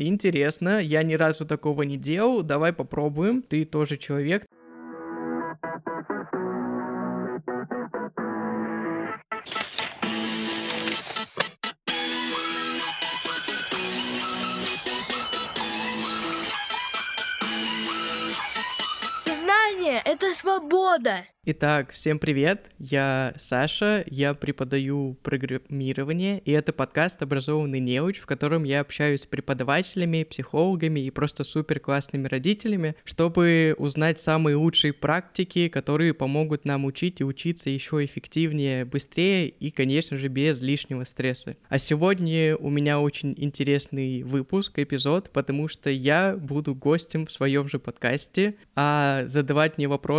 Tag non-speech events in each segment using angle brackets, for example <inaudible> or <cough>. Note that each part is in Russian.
Интересно, я ни разу такого не делал, давай попробуем. Ты тоже человек. Это свобода. Итак, всем привет, я Саша, я преподаю программирование, и это подкаст «Образованный неуч», в котором я общаюсь с преподавателями, психологами и просто супер классными родителями, чтобы узнать самые лучшие практики, которые помогут нам учить и учиться еще эффективнее, быстрее и, конечно же, без лишнего стресса. А сегодня у меня очень интересный выпуск, эпизод, потому что я буду гостем в своем же подкасте, а задавать мне вопросы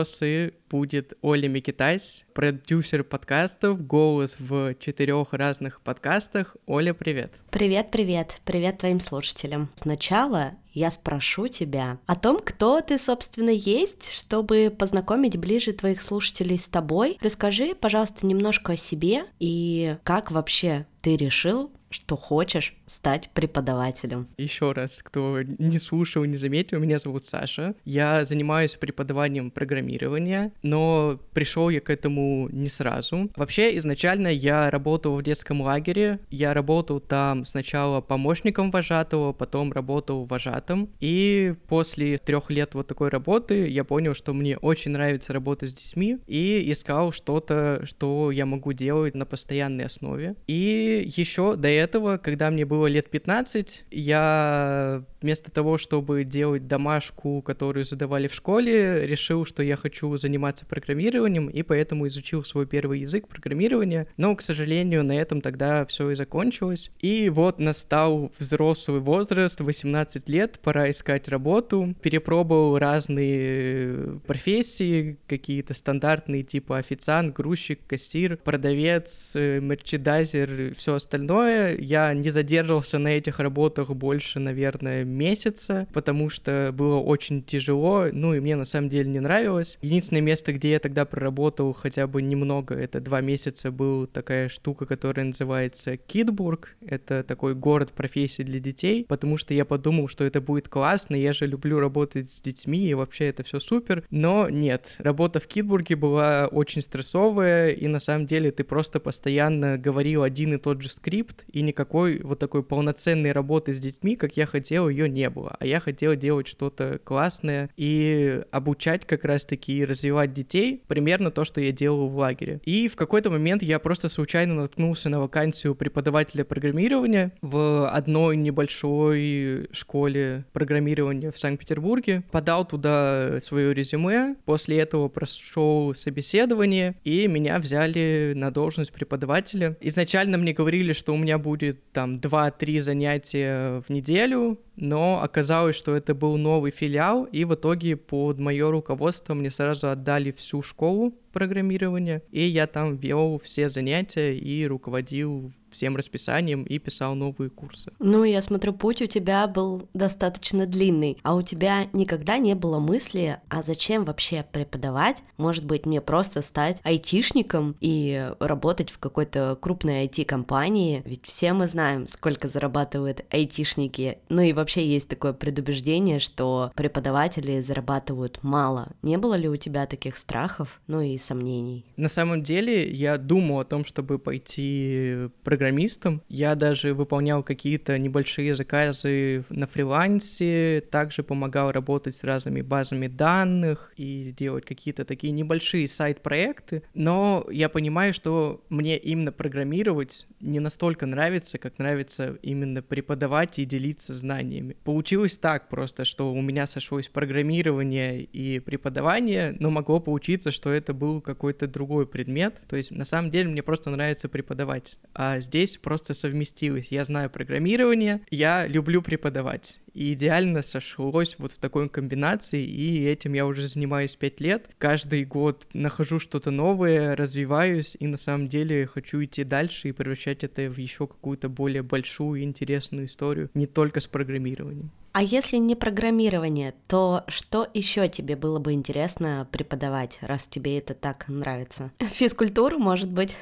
будет Оля Микитась, продюсер подкастов, голос в четырех разных подкастах. Оля, привет. Привет, привет, привет твоим слушателям. Сначала я спрошу тебя о том, кто ты, собственно, есть, чтобы познакомить ближе твоих слушателей с тобой. Расскажи, пожалуйста, немножко о себе и как вообще ты решил что хочешь стать преподавателем. Еще раз, кто не слушал, не заметил, меня зовут Саша. Я занимаюсь преподаванием программирования, но пришел я к этому не сразу. Вообще, изначально я работал в детском лагере. Я работал там сначала помощником вожатого, потом работал вожатым. И после трех лет вот такой работы я понял, что мне очень нравится работать с детьми и искал что-то, что я могу делать на постоянной основе. И еще до этого, когда мне было лет 15, я вместо того, чтобы делать домашку, которую задавали в школе, решил, что я хочу заниматься программированием, и поэтому изучил свой первый язык программирования. Но, к сожалению, на этом тогда все и закончилось. И вот настал взрослый возраст, 18 лет, пора искать работу. Перепробовал разные профессии, какие-то стандартные, типа официант, грузчик, кассир, продавец, э, мерчендайзер, все остальное я не задерживался на этих работах больше, наверное, месяца, потому что было очень тяжело, ну и мне на самом деле не нравилось. Единственное место, где я тогда проработал хотя бы немного, это два месяца, был такая штука, которая называется Китбург. Это такой город профессий для детей, потому что я подумал, что это будет классно, я же люблю работать с детьми, и вообще это все супер. Но нет, работа в Китбурге была очень стрессовая, и на самом деле ты просто постоянно говорил один и тот же скрипт, и никакой вот такой полноценной работы с детьми, как я хотел, ее не было. А я хотел делать что-то классное и обучать как раз-таки развивать детей, примерно то, что я делал в лагере. И в какой-то момент я просто случайно наткнулся на вакансию преподавателя программирования в одной небольшой школе программирования в Санкт-Петербурге, подал туда свое резюме, после этого прошел собеседование, и меня взяли на должность преподавателя. Изначально мне говорили, что у меня будет там 2-3 занятия в неделю, но оказалось, что это был новый филиал, и в итоге под мое руководство мне сразу отдали всю школу программирования, и я там вел все занятия и руководил всем расписанием и писал новые курсы. Ну, я смотрю, путь у тебя был достаточно длинный, а у тебя никогда не было мысли, а зачем вообще преподавать? Может быть, мне просто стать айтишником и работать в какой-то крупной IT-компании? Ведь все мы знаем, сколько зарабатывают айтишники. Ну и вообще есть такое предубеждение, что преподаватели зарабатывают мало. Не было ли у тебя таких страхов, ну и сомнений? На самом деле, я думал о том, чтобы пойти программистом. Я даже выполнял какие-то небольшие заказы на фрилансе, также помогал работать с разными базами данных и делать какие-то такие небольшие сайт-проекты. Но я понимаю, что мне именно программировать не настолько нравится, как нравится именно преподавать и делиться знаниями. Получилось так просто, что у меня сошлось программирование и преподавание, но могло получиться, что это был какой-то другой предмет. То есть на самом деле мне просто нравится преподавать. А здесь просто совместилось. Я знаю программирование, я люблю преподавать. И идеально сошлось вот в такой комбинации, и этим я уже занимаюсь пять лет. Каждый год нахожу что-то новое, развиваюсь, и на самом деле хочу идти дальше и превращать это в еще какую-то более большую и интересную историю, не только с программированием. А если не программирование, то что еще тебе было бы интересно преподавать, раз тебе это так нравится? <laughs> Физкультуру, может быть?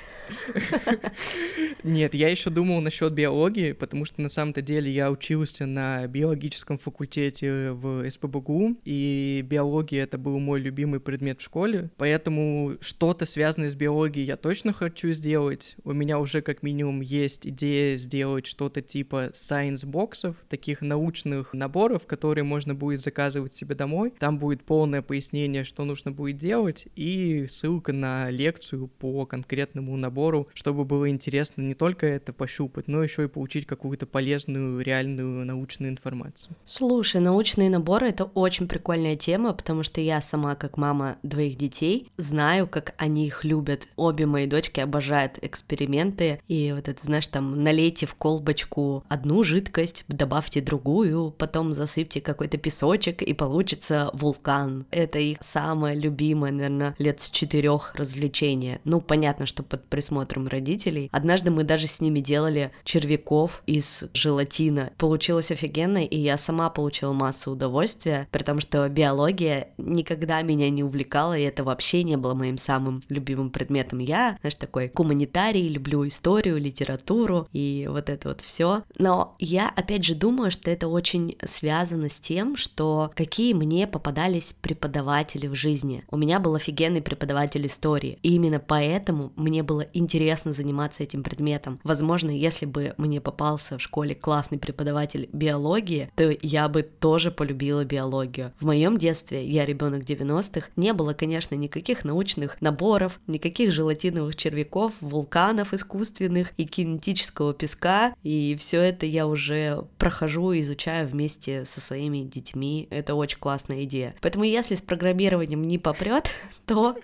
Нет, я еще думал насчет биологии, потому что на самом-то деле я учился на биологическом факультете в СПБГУ, и биология это был мой любимый предмет в школе, поэтому что-то связанное с биологией я точно хочу сделать. У меня уже как минимум есть идея сделать что-то типа science-боксов, таких научных наборов, которые можно будет заказывать себе домой. Там будет полное пояснение, что нужно будет делать, и ссылка на лекцию по конкретному набору, чтобы было интересно не только это пощупать, но еще и получить какую-то полезную, реальную научную информацию. Слушай, научные наборы — это очень прикольная тема, потому что я сама, как мама двоих детей, знаю, как они их любят. Обе мои дочки обожают эксперименты, и вот это, знаешь, там, налейте в колбочку одну жидкость, добавьте другую, потом засыпьте какой-то песочек, и получится вулкан. Это их самое любимое, наверное, лет с четырех развлечение. Ну, понятно, что под присмотром родителей. Однажды мы даже с ними делали червяков из желатина. Получилось офигенно, и я сама получила массу удовольствия, потому что биология никогда меня не увлекала, и это вообще не было моим самым любимым предметом. Я, знаешь, такой гуманитарий, люблю историю, литературу и вот это вот все. Но я, опять же, думаю, что это очень связано с тем, что какие мне попадались преподаватели в жизни. У меня был офигенный преподаватель истории, и именно поэтому мне было интересно заниматься этим предметом. Возможно, если бы мне попался в школе классный преподаватель биологии, то я бы тоже полюбила биологию. В моем детстве, я ребенок 90-х, не было, конечно, никаких научных наборов, никаких желатиновых червяков, вулканов искусственных и кинетического песка, и все это я уже прохожу, изучаю вместе со своими детьми. Это очень классная идея. Поэтому если с программированием не попрет, <laughs> то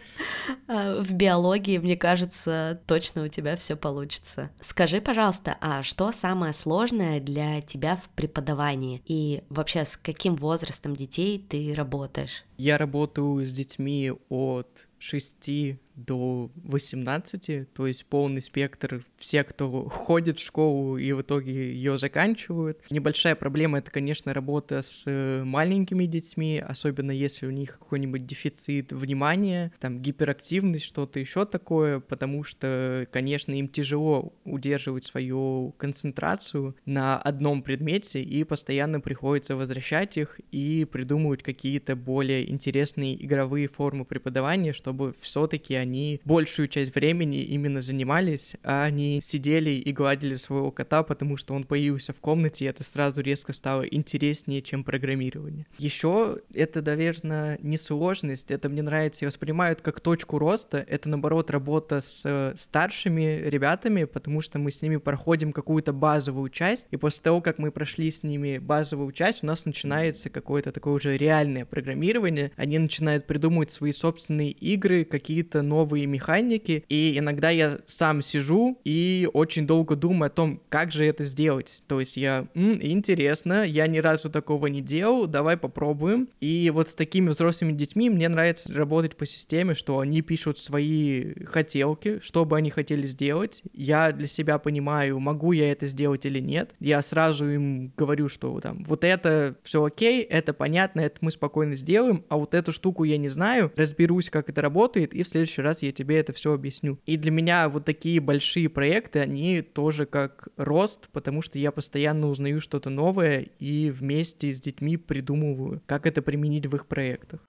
э, в биологии, мне кажется, точно у тебя все получится. Скажи, пожалуйста, а что самое сложное для тебя в преподавании? И вообще с каким возрастом детей ты работаешь? Я работаю с детьми от 6 до 18, то есть полный спектр все, кто ходит в школу и в итоге ее заканчивают. Небольшая проблема — это, конечно, работа с э, маленькими детьми, особенно если у них какой-нибудь дефицит внимания, там гиперактивность, что-то еще такое, потому что, конечно, им тяжело удерживать свою концентрацию на одном предмете, и постоянно приходится возвращать их и придумывать какие-то более интересные игровые формы преподавания, чтобы все-таки они большую часть времени именно занимались, а не сидели и гладили своего кота, потому что он появился в комнате, и это сразу резко стало интереснее, чем программирование. Еще это, наверное, не сложность, это мне нравится, я воспринимаю это как точку роста, это, наоборот, работа с э, старшими ребятами, потому что мы с ними проходим какую-то базовую часть, и после того, как мы прошли с ними базовую часть, у нас начинается какое-то такое уже реальное программирование, они начинают придумывать свои собственные игры, какие-то новые механики, и иногда я сам сижу и очень долго думаю о том, как же это сделать. То есть я, М, интересно, я ни разу такого не делал, давай попробуем. И вот с такими взрослыми детьми мне нравится работать по системе, что они пишут свои хотелки, что бы они хотели сделать. Я для себя понимаю, могу я это сделать или нет. Я сразу им говорю, что там вот это все окей, это понятно, это мы спокойно сделаем, а вот эту штуку я не знаю, разберусь, как это работает, и в следующий раз я тебе это все объясню. И для меня вот такие большие проекты, они тоже как рост, потому что я постоянно узнаю что-то новое и вместе с детьми придумываю, как это применить в их проектах.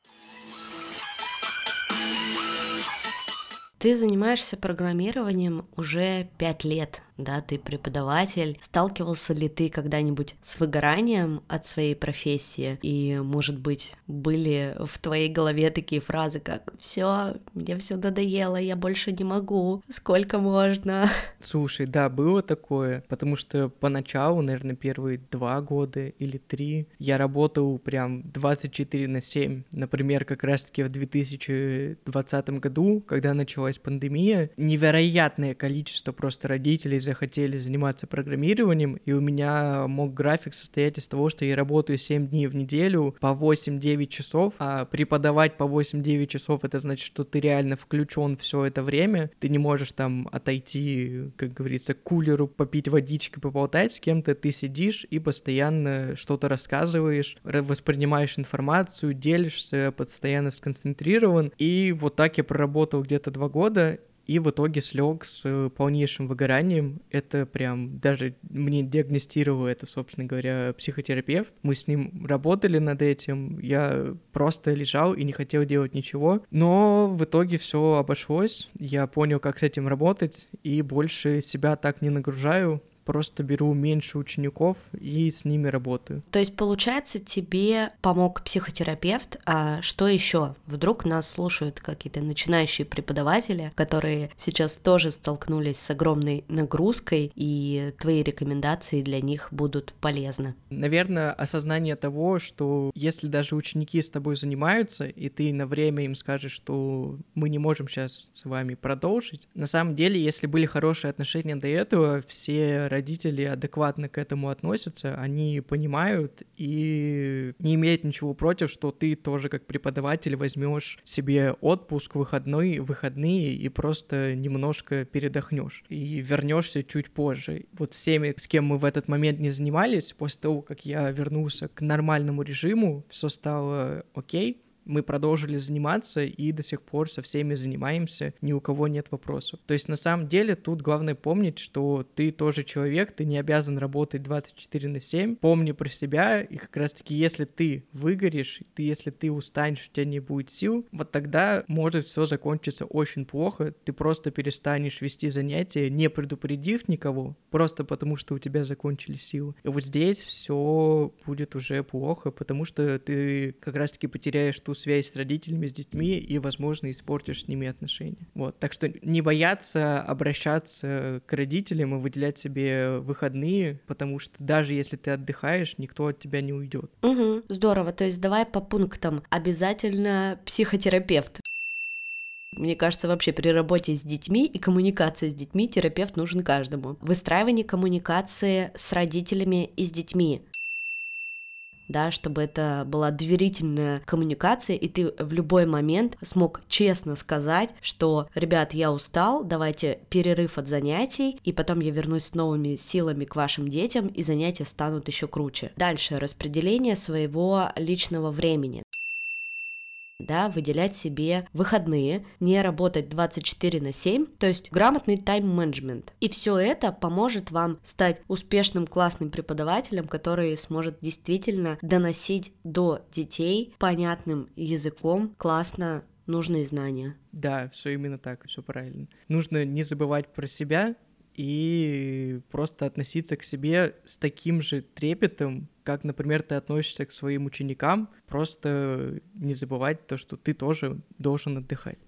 Ты занимаешься программированием уже пять лет да, ты преподаватель. Сталкивался ли ты когда-нибудь с выгоранием от своей профессии? И, может быть, были в твоей голове такие фразы, как «Все, мне все надоело, я больше не могу, сколько можно?» Слушай, да, было такое, потому что поначалу, наверное, первые два года или три я работал прям 24 на 7. Например, как раз-таки в 2020 году, когда началась пандемия, невероятное количество просто родителей захотели заниматься программированием, и у меня мог график состоять из того, что я работаю 7 дней в неделю по 8-9 часов, а преподавать по 8-9 часов это значит, что ты реально включен все это время, ты не можешь там отойти, как говорится, к кулеру, попить водички, поболтать с кем-то, ты сидишь и постоянно что-то рассказываешь, воспринимаешь информацию, делишься, постоянно сконцентрирован, и вот так я проработал где-то два года, и в итоге слег с полнейшим выгоранием. Это прям даже мне диагностировал это, собственно говоря, психотерапевт. Мы с ним работали над этим, я просто лежал и не хотел делать ничего, но в итоге все обошлось, я понял, как с этим работать, и больше себя так не нагружаю, просто беру меньше учеников и с ними работаю. То есть, получается, тебе помог психотерапевт, а что еще? Вдруг нас слушают какие-то начинающие преподаватели, которые сейчас тоже столкнулись с огромной нагрузкой, и твои рекомендации для них будут полезны. Наверное, осознание того, что если даже ученики с тобой занимаются, и ты на время им скажешь, что мы не можем сейчас с вами продолжить, на самом деле, если были хорошие отношения до этого, все родители адекватно к этому относятся, они понимают и не имеют ничего против, что ты тоже как преподаватель возьмешь себе отпуск, выходной, выходные и просто немножко передохнешь и вернешься чуть позже. Вот всеми, с кем мы в этот момент не занимались, после того, как я вернулся к нормальному режиму, все стало окей, мы продолжили заниматься и до сих пор со всеми занимаемся, ни у кого нет вопросов. То есть на самом деле тут главное помнить, что ты тоже человек, ты не обязан работать 24 на 7. Помни про себя, и как раз таки, если ты выгоришь, ты, если ты устанешь, у тебя не будет сил, вот тогда может все закончиться очень плохо, ты просто перестанешь вести занятия, не предупредив никого, просто потому что у тебя закончились силы. И вот здесь все будет уже плохо, потому что ты как раз таки потеряешь ту связь с родителями, с детьми и, возможно, испортишь с ними отношения. Вот, так что не бояться обращаться к родителям и выделять себе выходные, потому что даже если ты отдыхаешь, никто от тебя не уйдет. Угу, здорово. То есть давай по пунктам. Обязательно психотерапевт. Мне кажется, вообще при работе с детьми и коммуникации с детьми терапевт нужен каждому. Выстраивание коммуникации с родителями и с детьми да, чтобы это была доверительная коммуникация, и ты в любой момент смог честно сказать, что, ребят, я устал, давайте перерыв от занятий, и потом я вернусь с новыми силами к вашим детям, и занятия станут еще круче. Дальше распределение своего личного времени да, выделять себе выходные, не работать 24 на 7, то есть грамотный тайм-менеджмент. И все это поможет вам стать успешным классным преподавателем, который сможет действительно доносить до детей понятным языком классно нужные знания. Да, все именно так, все правильно. Нужно не забывать про себя, и просто относиться к себе с таким же трепетом, как, например, ты относишься к своим ученикам, просто не забывать то, что ты тоже должен отдыхать.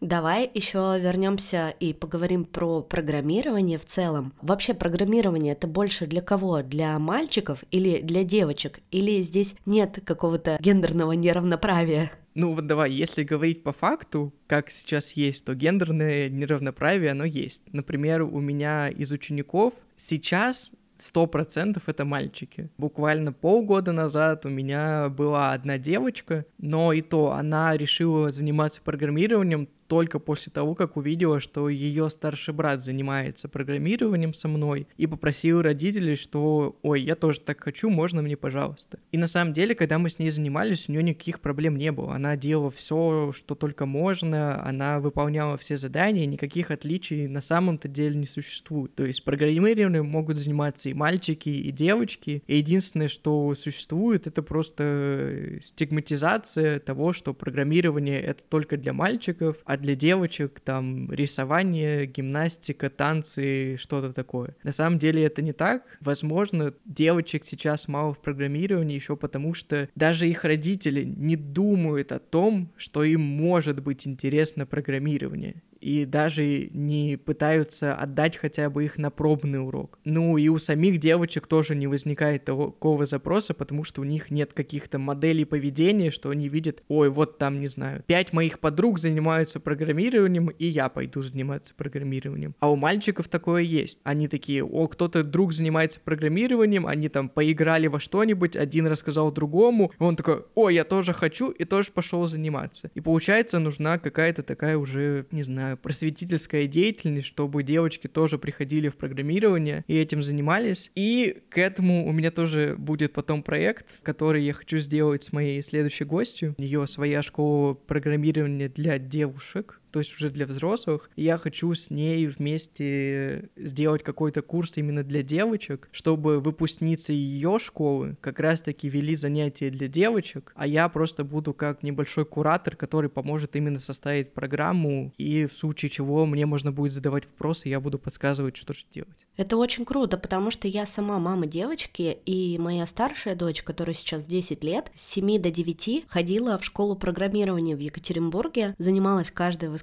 Давай еще вернемся и поговорим про программирование в целом. Вообще программирование это больше для кого? Для мальчиков или для девочек? Или здесь нет какого-то гендерного неравноправия? Ну вот давай, если говорить по факту, как сейчас есть, то гендерное неравноправие, оно есть. Например, у меня из учеников сейчас сто процентов это мальчики. Буквально полгода назад у меня была одна девочка, но и то она решила заниматься программированием только после того, как увидела, что ее старший брат занимается программированием со мной и попросил родителей, что «Ой, я тоже так хочу, можно мне, пожалуйста». И на самом деле, когда мы с ней занимались, у нее никаких проблем не было. Она делала все, что только можно, она выполняла все задания, никаких отличий на самом-то деле не существует. То есть программированием могут заниматься и мальчики, и девочки. И единственное, что существует, это просто стигматизация того, что программирование — это только для мальчиков, а для девочек там рисование, гимнастика, танцы, что-то такое. На самом деле это не так. Возможно, девочек сейчас мало в программировании еще потому, что даже их родители не думают о том, что им может быть интересно программирование и даже не пытаются отдать хотя бы их на пробный урок. Ну и у самих девочек тоже не возникает такого запроса, потому что у них нет каких-то моделей поведения, что они видят, ой, вот там, не знаю, пять моих подруг занимаются программированием, и я пойду заниматься программированием. А у мальчиков такое есть. Они такие, о, кто-то друг занимается программированием, они там поиграли во что-нибудь, один рассказал другому, он такой, ой, я тоже хочу, и тоже пошел заниматься. И получается, нужна какая-то такая уже, не знаю, просветительская деятельность, чтобы девочки тоже приходили в программирование и этим занимались. И к этому у меня тоже будет потом проект, который я хочу сделать с моей следующей гостью. У нее своя школа программирования для девушек, то есть уже для взрослых. И я хочу с ней вместе сделать какой-то курс именно для девочек, чтобы выпускницы ее школы как раз-таки вели занятия для девочек, а я просто буду как небольшой куратор, который поможет именно составить программу, и в случае чего мне можно будет задавать вопросы, я буду подсказывать, что же делать. Это очень круто, потому что я сама мама девочки, и моя старшая дочь, которая сейчас 10 лет, с 7 до 9 ходила в школу программирования в Екатеринбурге, занималась каждое воскресенье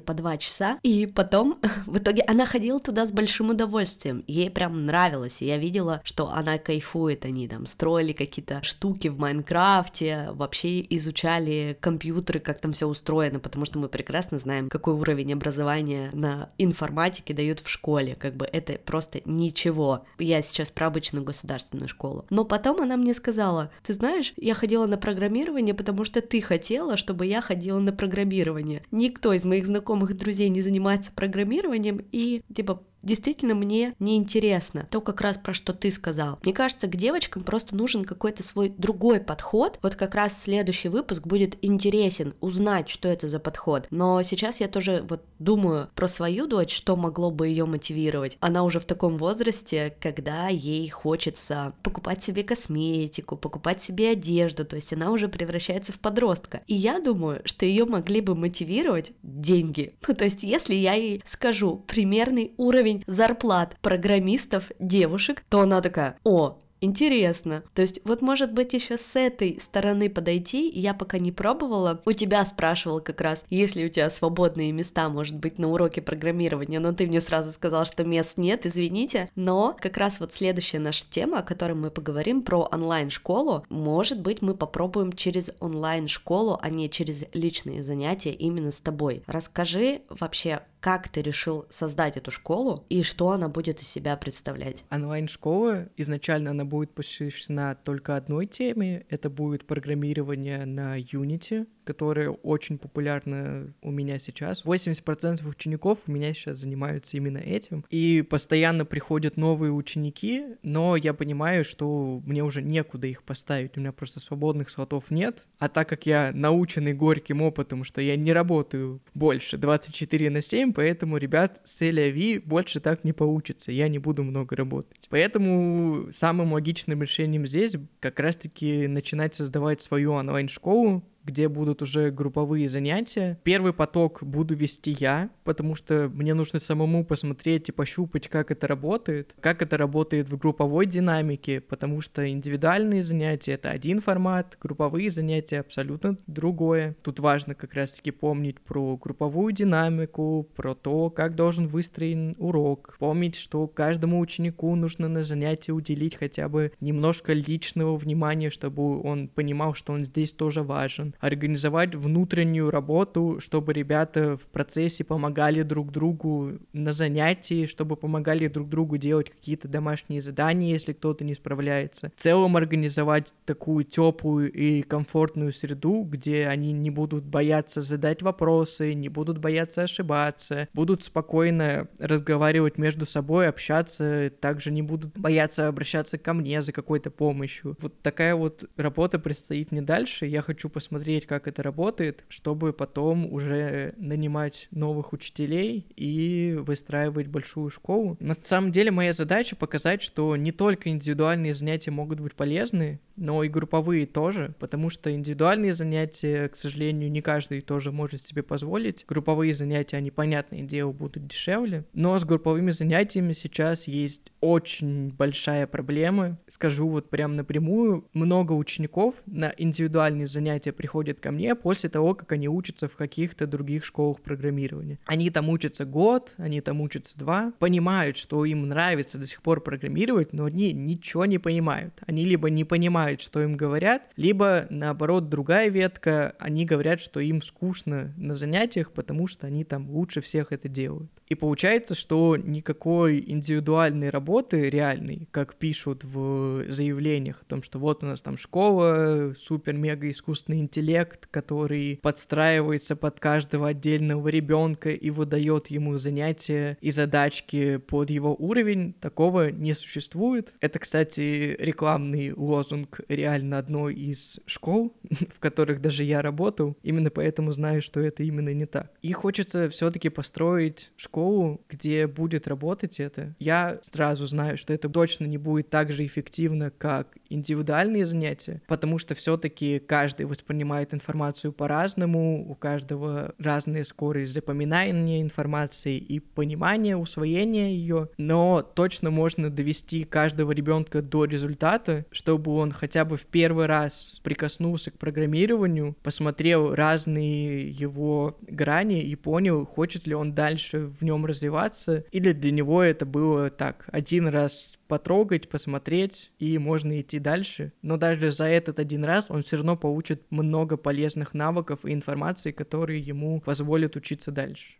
по 2 часа, и потом <laughs> в итоге она ходила туда с большим удовольствием. Ей прям нравилось, и я видела, что она кайфует, они там строили какие-то штуки в Майнкрафте, вообще изучали компьютеры, как там все устроено, потому что мы прекрасно знаем, какой уровень образования на информатике дают в школе, как бы это просто ничего. Я сейчас про обычную государственную школу. Но потом она мне сказала, ты знаешь, я ходила на программирование, потому что ты хотела, чтобы я ходила на программирование. Никто из моих знакомых друзей не занимается программированием, и типа действительно мне неинтересно. То как раз про что ты сказал. Мне кажется, к девочкам просто нужен какой-то свой другой подход. Вот как раз следующий выпуск будет интересен узнать, что это за подход. Но сейчас я тоже вот думаю про свою дочь, что могло бы ее мотивировать. Она уже в таком возрасте, когда ей хочется покупать себе косметику, покупать себе одежду, то есть она уже превращается в подростка. И я думаю, что ее могли бы мотивировать деньги. <laughs> Ну, то есть, если я ей скажу примерный уровень уровень зарплат программистов девушек, то она такая, о, Интересно. То есть вот может быть еще с этой стороны подойти, я пока не пробовала. У тебя спрашивала как раз, есть ли у тебя свободные места, может быть, на уроке программирования, но ты мне сразу сказал, что мест нет, извините. Но как раз вот следующая наша тема, о которой мы поговорим, про онлайн-школу, может быть, мы попробуем через онлайн-школу, а не через личные занятия именно с тобой. Расскажи вообще, как ты решил создать эту школу и что она будет из себя представлять? Онлайн-школа, изначально она будет посвящена только одной теме, это будет программирование на Unity, которое очень популярно у меня сейчас. 80% учеников у меня сейчас занимаются именно этим. И постоянно приходят новые ученики, но я понимаю, что мне уже некуда их поставить. У меня просто свободных слотов нет. А так как я наученный горьким опытом, что я не работаю больше 24 на 7, поэтому, ребят, с Эля больше так не получится. Я не буду много работать. Поэтому самым логичным решением здесь как раз-таки начинать создавать свою онлайн-школу, где будут уже групповые занятия. Первый поток буду вести я, потому что мне нужно самому посмотреть и пощупать, как это работает, как это работает в групповой динамике, потому что индивидуальные занятия — это один формат, групповые занятия — абсолютно другое. Тут важно как раз-таки помнить про групповую динамику, про то, как должен выстроен урок, помнить, что каждому ученику нужно на занятие уделить хотя бы немножко личного внимания, чтобы он понимал, что он здесь тоже важен организовать внутреннюю работу, чтобы ребята в процессе помогали друг другу на занятии, чтобы помогали друг другу делать какие-то домашние задания, если кто-то не справляется. В целом организовать такую теплую и комфортную среду, где они не будут бояться задать вопросы, не будут бояться ошибаться, будут спокойно разговаривать между собой, общаться, также не будут бояться обращаться ко мне за какой-то помощью. Вот такая вот работа предстоит мне дальше. Я хочу посмотреть посмотреть, как это работает, чтобы потом уже нанимать новых учителей и выстраивать большую школу. На самом деле моя задача показать, что не только индивидуальные занятия могут быть полезны, но и групповые тоже, потому что индивидуальные занятия, к сожалению, не каждый тоже может себе позволить. Групповые занятия, они, понятное дело, будут дешевле, но с групповыми занятиями сейчас есть очень большая проблема. Скажу вот прям напрямую, много учеников на индивидуальные занятия приходят ко мне после того, как они учатся в каких-то других школах программирования. Они там учатся год, они там учатся два, понимают, что им нравится до сих пор программировать, но они ничего не понимают. Они либо не понимают, что им говорят, либо, наоборот, другая ветка, они говорят, что им скучно на занятиях, потому что они там лучше всех это делают. И получается, что никакой индивидуальной работы реальной, как пишут в заявлениях о том, что вот у нас там школа, супер-мега искусственный интеллект, интеллект, который подстраивается под каждого отдельного ребенка и выдает ему занятия и задачки под его уровень, такого не существует. Это, кстати, рекламный лозунг реально одной из школ, <laughs> в которых даже я работал, именно поэтому знаю, что это именно не так. И хочется все-таки построить школу, где будет работать это. Я сразу знаю, что это точно не будет так же эффективно, как индивидуальные занятия, потому что все-таки каждый воспринимает информацию по-разному, у каждого разная скорость запоминания информации и понимания, усвоения ее, но точно можно довести каждого ребенка до результата, чтобы он хотя бы в первый раз прикоснулся к программированию, посмотрел разные его грани и понял, хочет ли он дальше в нем развиваться, или для него это было так, один раз потрогать, посмотреть, и можно идти дальше. Но даже за этот один раз он все равно получит много полезных навыков и информации, которые ему позволят учиться дальше.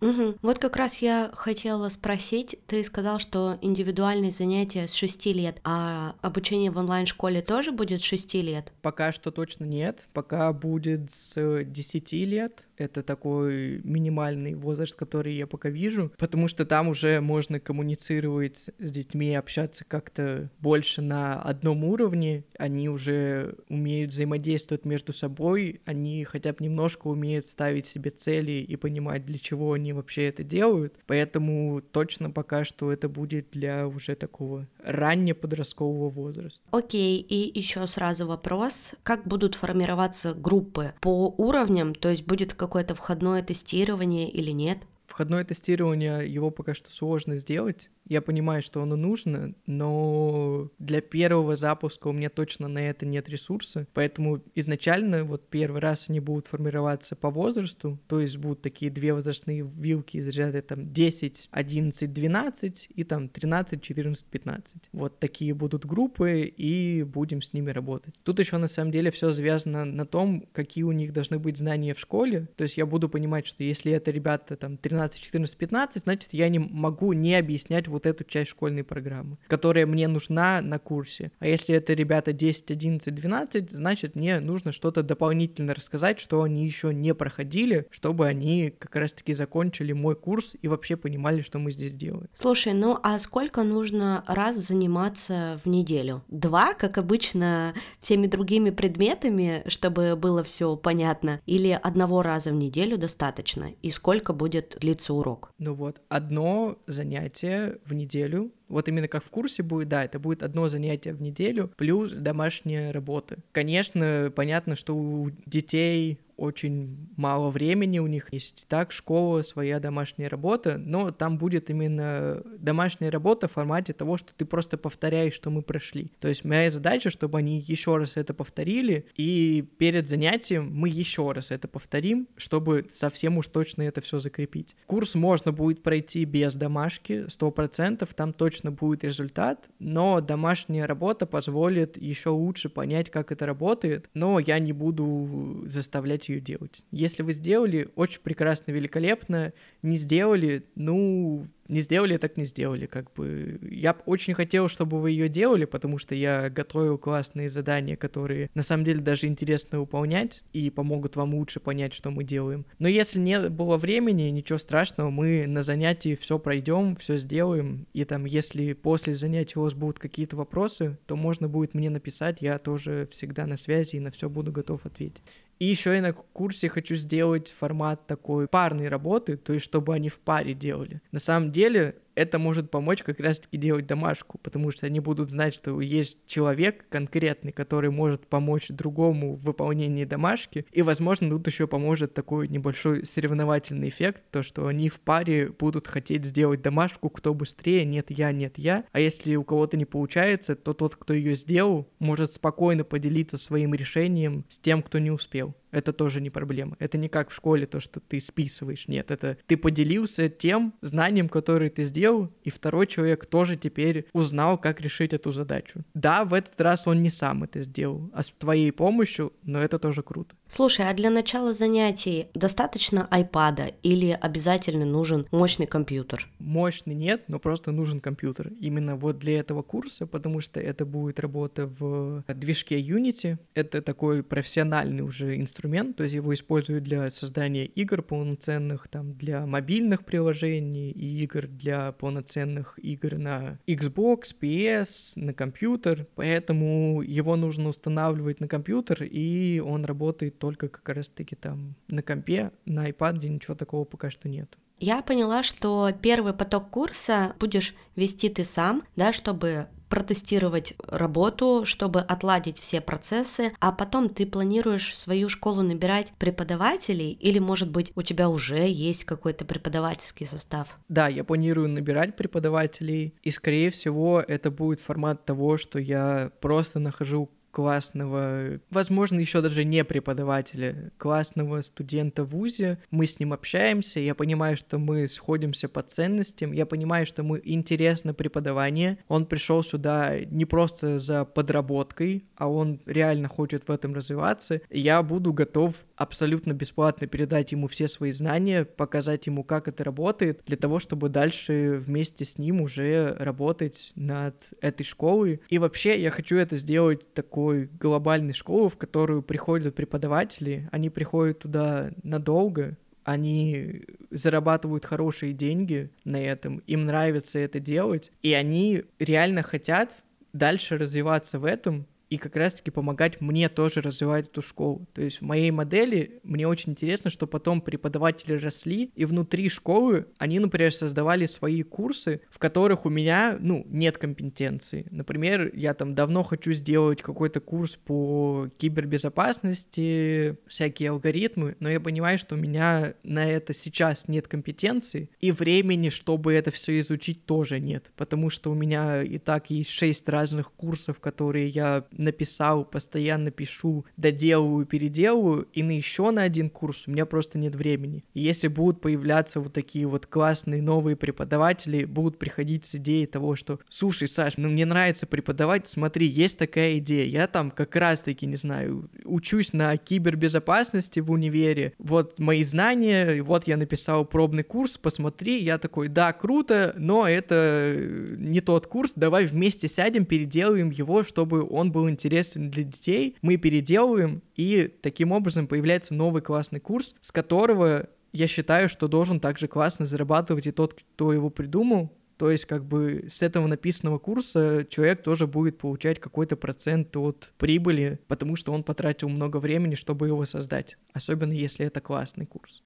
Угу. Вот как раз я хотела спросить, ты сказал, что индивидуальные занятия с 6 лет, а обучение в онлайн-школе тоже будет с 6 лет? Пока что точно нет, пока будет с 10 лет, это такой минимальный возраст, который я пока вижу, потому что там уже можно коммуницировать с детьми, общаться как-то больше на одном уровне, они уже умеют взаимодействовать между собой, они хотя бы немножко умеют ставить себе цели и понимать, для чего они вообще это делают, поэтому точно пока что это будет для уже такого ранне подросткового возраста. Окей, и еще сразу вопрос, как будут формироваться группы по уровням, то есть будет как какое-то входное тестирование или нет? Входное тестирование, его пока что сложно сделать, я понимаю, что оно нужно, но для первого запуска у меня точно на это нет ресурса, поэтому изначально вот первый раз они будут формироваться по возрасту, то есть будут такие две возрастные вилки из ряда там 10, 11, 12 и там 13, 14, 15. Вот такие будут группы, и будем с ними работать. Тут еще на самом деле все завязано на том, какие у них должны быть знания в школе, то есть я буду понимать, что если это ребята там 13, 14, 15, значит я не могу не объяснять вот вот эту часть школьной программы, которая мне нужна на курсе. А если это ребята 10, 11, 12, значит мне нужно что-то дополнительно рассказать, что они еще не проходили, чтобы они как раз-таки закончили мой курс и вообще понимали, что мы здесь делаем. Слушай, ну а сколько нужно раз заниматься в неделю? Два, как обычно, всеми другими предметами, чтобы было все понятно? Или одного раза в неделю достаточно? И сколько будет длиться урок? Ну вот, одно занятие в неделю. Вот именно как в курсе будет, да, это будет одно занятие в неделю плюс домашняя работа. Конечно, понятно, что у детей очень мало времени, у них есть так школа, своя домашняя работа, но там будет именно домашняя работа в формате того, что ты просто повторяешь, что мы прошли. То есть моя задача, чтобы они еще раз это повторили, и перед занятием мы еще раз это повторим, чтобы совсем уж точно это все закрепить. Курс можно будет пройти без домашки, 100%, там точно будет результат, но домашняя работа позволит еще лучше понять, как это работает, но я не буду заставлять ее делать. Если вы сделали, очень прекрасно, великолепно, не сделали, ну, не сделали, так не сделали, как бы. Я очень хотел, чтобы вы ее делали, потому что я готовил классные задания, которые на самом деле даже интересно выполнять и помогут вам лучше понять, что мы делаем. Но если не было времени, ничего страшного, мы на занятии все пройдем, все сделаем, и там, если после занятия у вас будут какие-то вопросы, то можно будет мне написать, я тоже всегда на связи и на все буду готов ответить. И еще я на курсе хочу сделать формат такой парной работы, то есть чтобы они в паре делали. На самом деле деле это может помочь как раз-таки делать домашку, потому что они будут знать, что есть человек конкретный, который может помочь другому в выполнении домашки, и, возможно, тут еще поможет такой небольшой соревновательный эффект, то, что они в паре будут хотеть сделать домашку, кто быстрее, нет я, нет я, а если у кого-то не получается, то тот, кто ее сделал, может спокойно поделиться своим решением с тем, кто не успел. Это тоже не проблема. Это не как в школе, то, что ты списываешь. Нет, это ты поделился тем знанием, которое ты сделал, и второй человек тоже теперь узнал, как решить эту задачу. Да, в этот раз он не сам это сделал, а с твоей помощью, но это тоже круто. Слушай, а для начала занятий достаточно айпада или обязательно нужен мощный компьютер? Мощный нет, но просто нужен компьютер. Именно вот для этого курса, потому что это будет работа в движке Unity. Это такой профессиональный уже инструмент, то есть его используют для создания игр полноценных, там, для мобильных приложений и игр для полноценных игр на Xbox, PS, на компьютер. Поэтому его нужно устанавливать на компьютер, и он работает только как раз-таки там на компе, на iPad ничего такого пока что нет. Я поняла, что первый поток курса будешь вести ты сам, да, чтобы протестировать работу, чтобы отладить все процессы, а потом ты планируешь свою школу набирать преподавателей или, может быть, у тебя уже есть какой-то преподавательский состав? Да, я планирую набирать преподавателей, и, скорее всего, это будет формат того, что я просто нахожу классного, возможно, еще даже не преподавателя, классного студента в ВУЗе. Мы с ним общаемся, я понимаю, что мы сходимся по ценностям, я понимаю, что мы интересно преподавание. Он пришел сюда не просто за подработкой, а он реально хочет в этом развиваться. Я буду готов абсолютно бесплатно передать ему все свои знания, показать ему, как это работает, для того, чтобы дальше вместе с ним уже работать над этой школой. И вообще я хочу это сделать такой глобальной школы, в которую приходят преподаватели, они приходят туда надолго, они зарабатывают хорошие деньги на этом, им нравится это делать, и они реально хотят дальше развиваться в этом, и как раз-таки помогать мне тоже развивать эту школу. То есть в моей модели мне очень интересно, что потом преподаватели росли, и внутри школы они, например, создавали свои курсы, в которых у меня, ну, нет компетенции. Например, я там давно хочу сделать какой-то курс по кибербезопасности, всякие алгоритмы, но я понимаю, что у меня на это сейчас нет компетенции, и времени, чтобы это все изучить, тоже нет, потому что у меня и так есть шесть разных курсов, которые я написал, постоянно пишу, доделываю, переделываю, и на еще на один курс у меня просто нет времени. И если будут появляться вот такие вот классные новые преподаватели, будут приходить с идеей того, что, слушай, Саш, ну мне нравится преподавать, смотри, есть такая идея, я там как раз-таки, не знаю, учусь на кибербезопасности в универе, вот мои знания, вот я написал пробный курс, посмотри, я такой, да, круто, но это не тот курс, давай вместе сядем, переделаем его, чтобы он был интересен для детей, мы переделываем, и таким образом появляется новый классный курс, с которого я считаю, что должен также классно зарабатывать и тот, кто его придумал, то есть, как бы с этого написанного курса человек тоже будет получать какой-то процент от прибыли, потому что он потратил много времени, чтобы его создать. Особенно если это классный курс.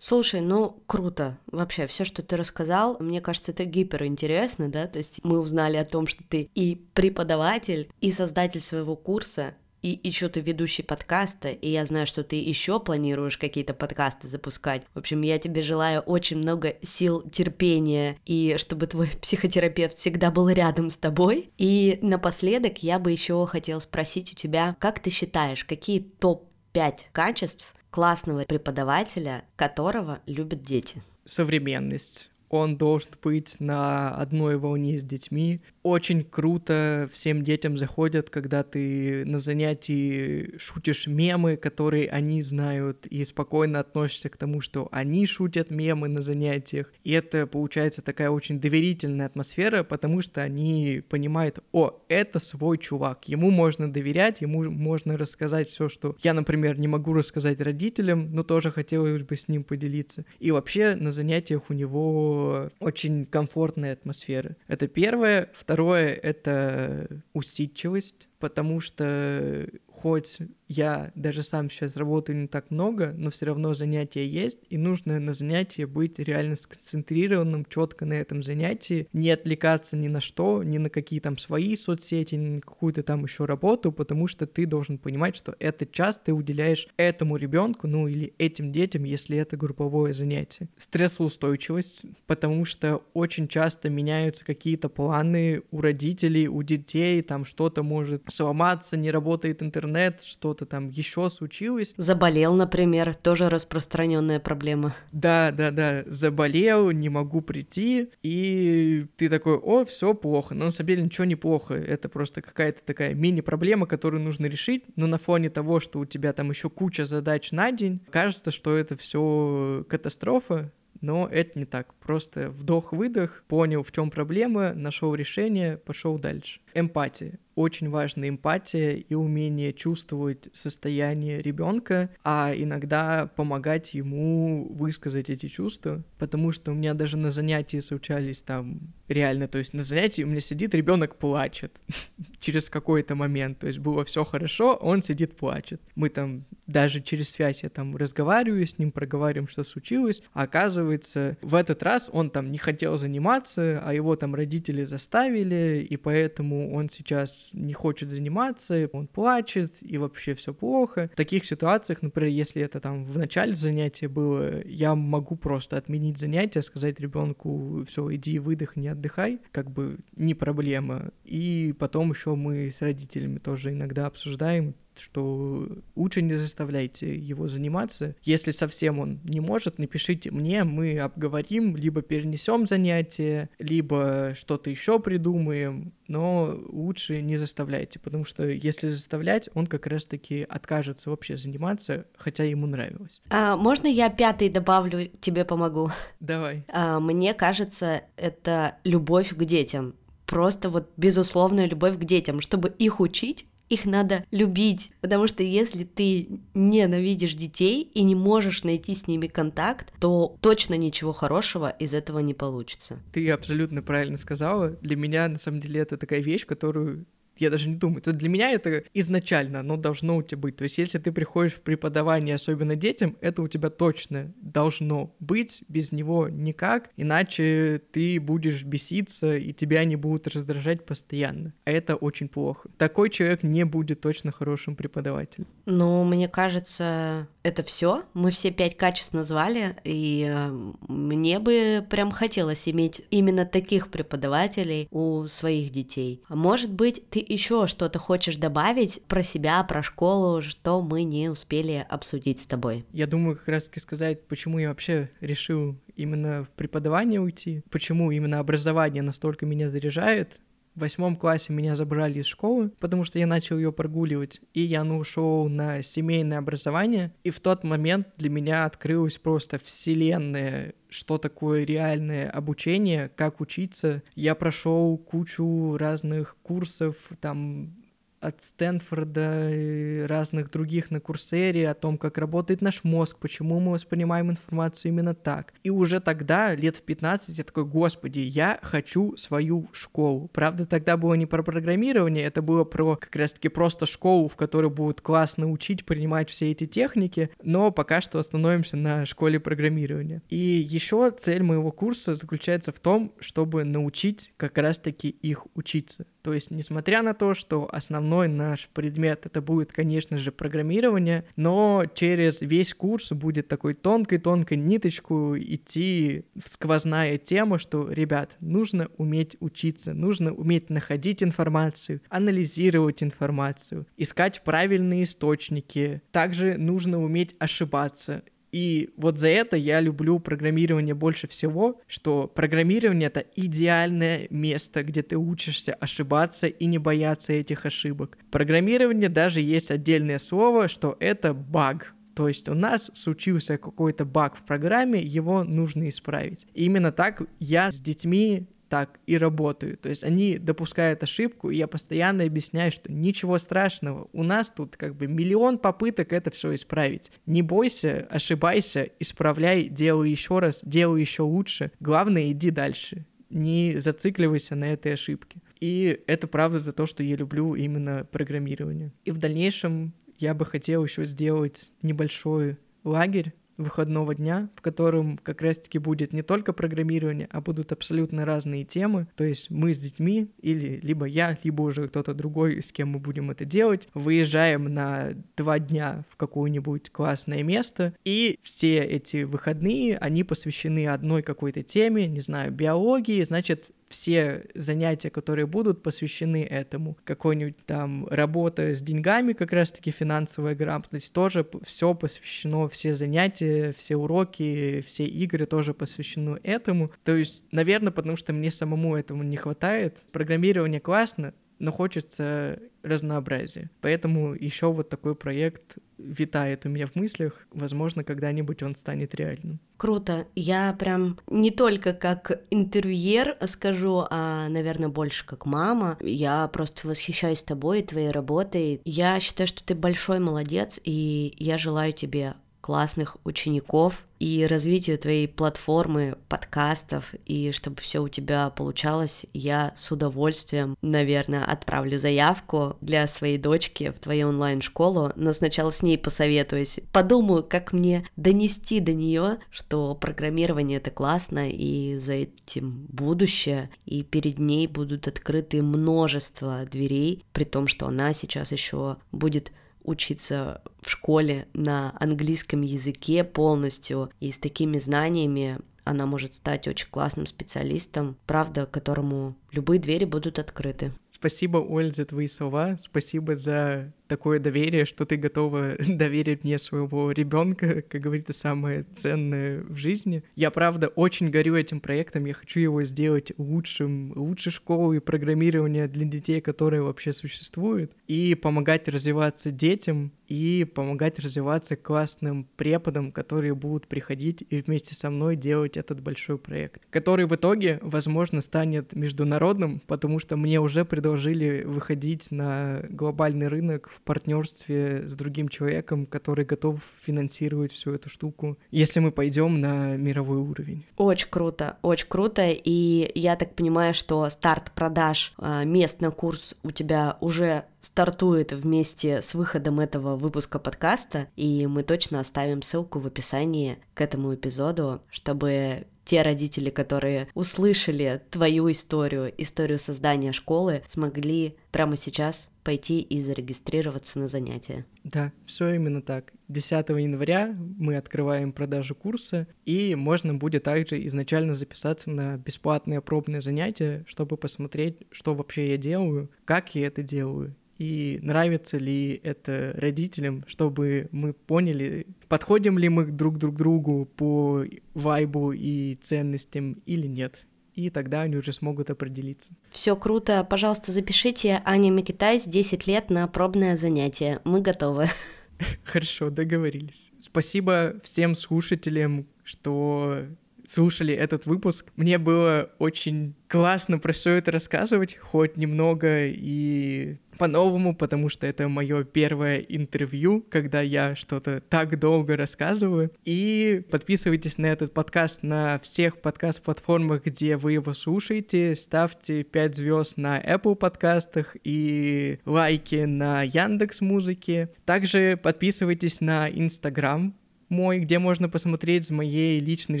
Слушай, ну круто. Вообще, все, что ты рассказал, мне кажется, это гиперинтересно, да? То есть мы узнали о том, что ты и преподаватель, и создатель своего курса, и еще ты ведущий подкаста, и я знаю, что ты еще планируешь какие-то подкасты запускать. В общем, я тебе желаю очень много сил, терпения, и чтобы твой <laughs> психотерапевт всегда был рядом с тобой. И напоследок я бы еще хотела спросить у тебя, как ты считаешь, какие топ-5 качеств классного преподавателя, которого любят дети. Современность. Он должен быть на одной волне с детьми, очень круто всем детям заходят, когда ты на занятии шутишь мемы, которые они знают, и спокойно относишься к тому, что они шутят мемы на занятиях. И это получается такая очень доверительная атмосфера, потому что они понимают, о, это свой чувак, ему можно доверять, ему можно рассказать все, что я, например, не могу рассказать родителям, но тоже хотелось бы с ним поделиться. И вообще на занятиях у него очень комфортная атмосфера. Это первое. Второе — это усидчивость, потому что хоть я даже сам сейчас работаю не так много, но все равно занятия есть, и нужно на занятии быть реально сконцентрированным четко на этом занятии, не отвлекаться ни на что, ни на какие там свои соцсети, ни на какую-то там еще работу, потому что ты должен понимать, что этот час ты уделяешь этому ребенку, ну или этим детям, если это групповое занятие. Стрессоустойчивость, потому что очень часто меняются какие-то планы у родителей, у детей, там что-то может сломаться, не работает интернет, что-то там еще случилось. Заболел, например, тоже распространенная проблема. Да, да, да, заболел, не могу прийти, и ты такой, о, все плохо. Но на самом деле ничего не плохо, это просто какая-то такая мини-проблема, которую нужно решить, но на фоне того, что у тебя там еще куча задач на день, кажется, что это все катастрофа, но это не так. Просто вдох-выдох, понял, в чем проблема, нашел решение, пошел дальше. Эмпатия. Очень важна эмпатия и умение чувствовать состояние ребенка, а иногда помогать ему высказать эти чувства, потому что у меня даже на занятии случались там реально, то есть на занятии у меня сидит ребенок плачет <laughs> через какой-то момент, то есть было все хорошо, он сидит плачет. Мы там даже через связь я там разговариваю с ним, проговариваем, что случилось, а оказывается в этот раз он там не хотел заниматься, а его там родители заставили, и поэтому он сейчас не хочет заниматься, он плачет, и вообще все плохо. В таких ситуациях, например, если это там в начале занятия было, я могу просто отменить занятие, сказать ребенку, все, иди выдохни, отдыхай, как бы не проблема. И потом еще мы с родителями тоже иногда обсуждаем, что лучше не заставляйте его заниматься. Если совсем он не может, напишите мне, мы обговорим, либо перенесем занятие, либо что-то еще придумаем, но лучше не заставляйте, потому что если заставлять, он как раз-таки откажется вообще заниматься, хотя ему нравилось. А, можно я пятый добавлю, тебе помогу? Давай. А, мне кажется, это любовь к детям просто вот безусловная любовь к детям, чтобы их учить их надо любить, потому что если ты ненавидишь детей и не можешь найти с ними контакт, то точно ничего хорошего из этого не получится. Ты абсолютно правильно сказала. Для меня, на самом деле, это такая вещь, которую я даже не думаю. То для меня это изначально, оно должно у тебя быть. То есть если ты приходишь в преподавание, особенно детям, это у тебя точно должно быть, без него никак, иначе ты будешь беситься, и тебя они будут раздражать постоянно. А это очень плохо. Такой человек не будет точно хорошим преподавателем. Ну, мне кажется, это все. Мы все пять качеств назвали, и э, мне бы прям хотелось иметь именно таких преподавателей у своих детей. Может быть, ты еще что-то хочешь добавить про себя, про школу, что мы не успели обсудить с тобой? Я думаю, как раз таки сказать, почему я вообще решил именно в преподавание уйти, почему именно образование настолько меня заряжает, в восьмом классе меня забрали из школы, потому что я начал ее прогуливать, и я ну, ушел на семейное образование, и в тот момент для меня открылась просто вселенная что такое реальное обучение, как учиться. Я прошел кучу разных курсов, там от Стэнфорда и разных других на Курсере о том, как работает наш мозг, почему мы воспринимаем информацию именно так. И уже тогда, лет в 15, я такой, господи, я хочу свою школу. Правда, тогда было не про программирование, это было про как раз-таки просто школу, в которой будут классно учить, принимать все эти техники, но пока что остановимся на школе программирования. И еще цель моего курса заключается в том, чтобы научить как раз-таки их учиться. То есть, несмотря на то, что основной наш предмет это будет, конечно же, программирование, но через весь курс будет такой тонкой-тонкой ниточку идти сквозная тема, что, ребят, нужно уметь учиться, нужно уметь находить информацию, анализировать информацию, искать правильные источники. Также нужно уметь ошибаться и вот за это я люблю программирование больше всего, что программирование — это идеальное место, где ты учишься ошибаться и не бояться этих ошибок. Программирование даже есть отдельное слово, что это баг, то есть у нас случился какой-то баг в программе, его нужно исправить. И именно так я с детьми так и работаю. То есть они допускают ошибку, и я постоянно объясняю, что ничего страшного, у нас тут как бы миллион попыток это все исправить. Не бойся, ошибайся, исправляй, делай еще раз, делай еще лучше. Главное, иди дальше. Не зацикливайся на этой ошибке. И это правда за то, что я люблю именно программирование. И в дальнейшем я бы хотел еще сделать небольшой лагерь выходного дня, в котором как раз-таки будет не только программирование, а будут абсолютно разные темы. То есть мы с детьми, или либо я, либо уже кто-то другой, с кем мы будем это делать, выезжаем на два дня в какое-нибудь классное место, и все эти выходные, они посвящены одной какой-то теме, не знаю, биологии, значит, все занятия, которые будут посвящены этому, какой-нибудь там работа с деньгами, как раз-таки финансовая грамотность, тоже все посвящено, все занятия, все уроки, все игры тоже посвящены этому. То есть, наверное, потому что мне самому этому не хватает. Программирование классно, но хочется разнообразия. Поэтому еще вот такой проект витает у меня в мыслях. Возможно, когда-нибудь он станет реальным. Круто. Я прям не только как интервьюер скажу, а, наверное, больше как мама. Я просто восхищаюсь тобой и твоей работой. Я считаю, что ты большой молодец, и я желаю тебе классных учеников и развитию твоей платформы подкастов, и чтобы все у тебя получалось, я с удовольствием, наверное, отправлю заявку для своей дочки в твою онлайн-школу, но сначала с ней посоветуюсь. Подумаю, как мне донести до нее, что программирование это классно, и за этим будущее, и перед ней будут открыты множество дверей, при том, что она сейчас еще будет учиться в школе на английском языке полностью, и с такими знаниями она может стать очень классным специалистом, правда, которому любые двери будут открыты. Спасибо, Оль, за твои слова. Спасибо за такое доверие, что ты готова <laughs> доверить мне своего ребенка, как говорится, самое ценное в жизни. Я, правда, очень горю этим проектом, я хочу его сделать лучшим, лучшей школой программирования для детей, которые вообще существуют, и помогать развиваться детям, и помогать развиваться классным преподам, которые будут приходить и вместе со мной делать этот большой проект, который в итоге, возможно, станет международным, потому что мне уже предложили выходить на глобальный рынок в партнерстве с другим человеком, который готов финансировать всю эту штуку, если мы пойдем на мировой уровень. Очень круто, очень круто. И я так понимаю, что старт продаж а, мест на курс у тебя уже стартует вместе с выходом этого выпуска подкаста, и мы точно оставим ссылку в описании к этому эпизоду, чтобы те родители, которые услышали твою историю, историю создания школы, смогли прямо сейчас пойти и зарегистрироваться на занятия. Да, все именно так. 10 января мы открываем продажу курса, и можно будет также изначально записаться на бесплатные пробные занятия, чтобы посмотреть, что вообще я делаю, как я это делаю, и нравится ли это родителям, чтобы мы поняли, подходим ли мы друг друг другу по вайбу и ценностям или нет. И тогда они уже смогут определиться. Все круто. Пожалуйста, запишите Аня Микитайс 10 лет на пробное занятие. Мы готовы. <laughs> Хорошо, договорились. Спасибо всем слушателям, что слушали этот выпуск. Мне было очень классно про все это рассказывать, хоть немного и по-новому, потому что это мое первое интервью, когда я что-то так долго рассказываю. И подписывайтесь на этот подкаст на всех подкаст-платформах, где вы его слушаете. Ставьте 5 звезд на Apple подкастах и лайки на Яндекс Музыке. Также подписывайтесь на Instagram мой, где можно посмотреть с моей личной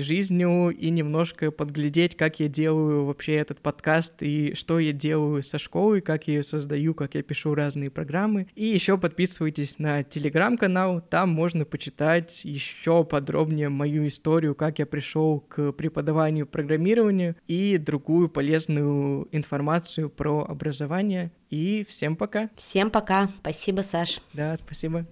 жизнью и немножко подглядеть, как я делаю вообще этот подкаст и что я делаю со школой, как я ее создаю, как я пишу разные программы. И еще подписывайтесь на телеграм-канал, там можно почитать еще подробнее мою историю, как я пришел к преподаванию программирования и другую полезную информацию про образование. И всем пока. Всем пока. Спасибо, Саш. Да, спасибо.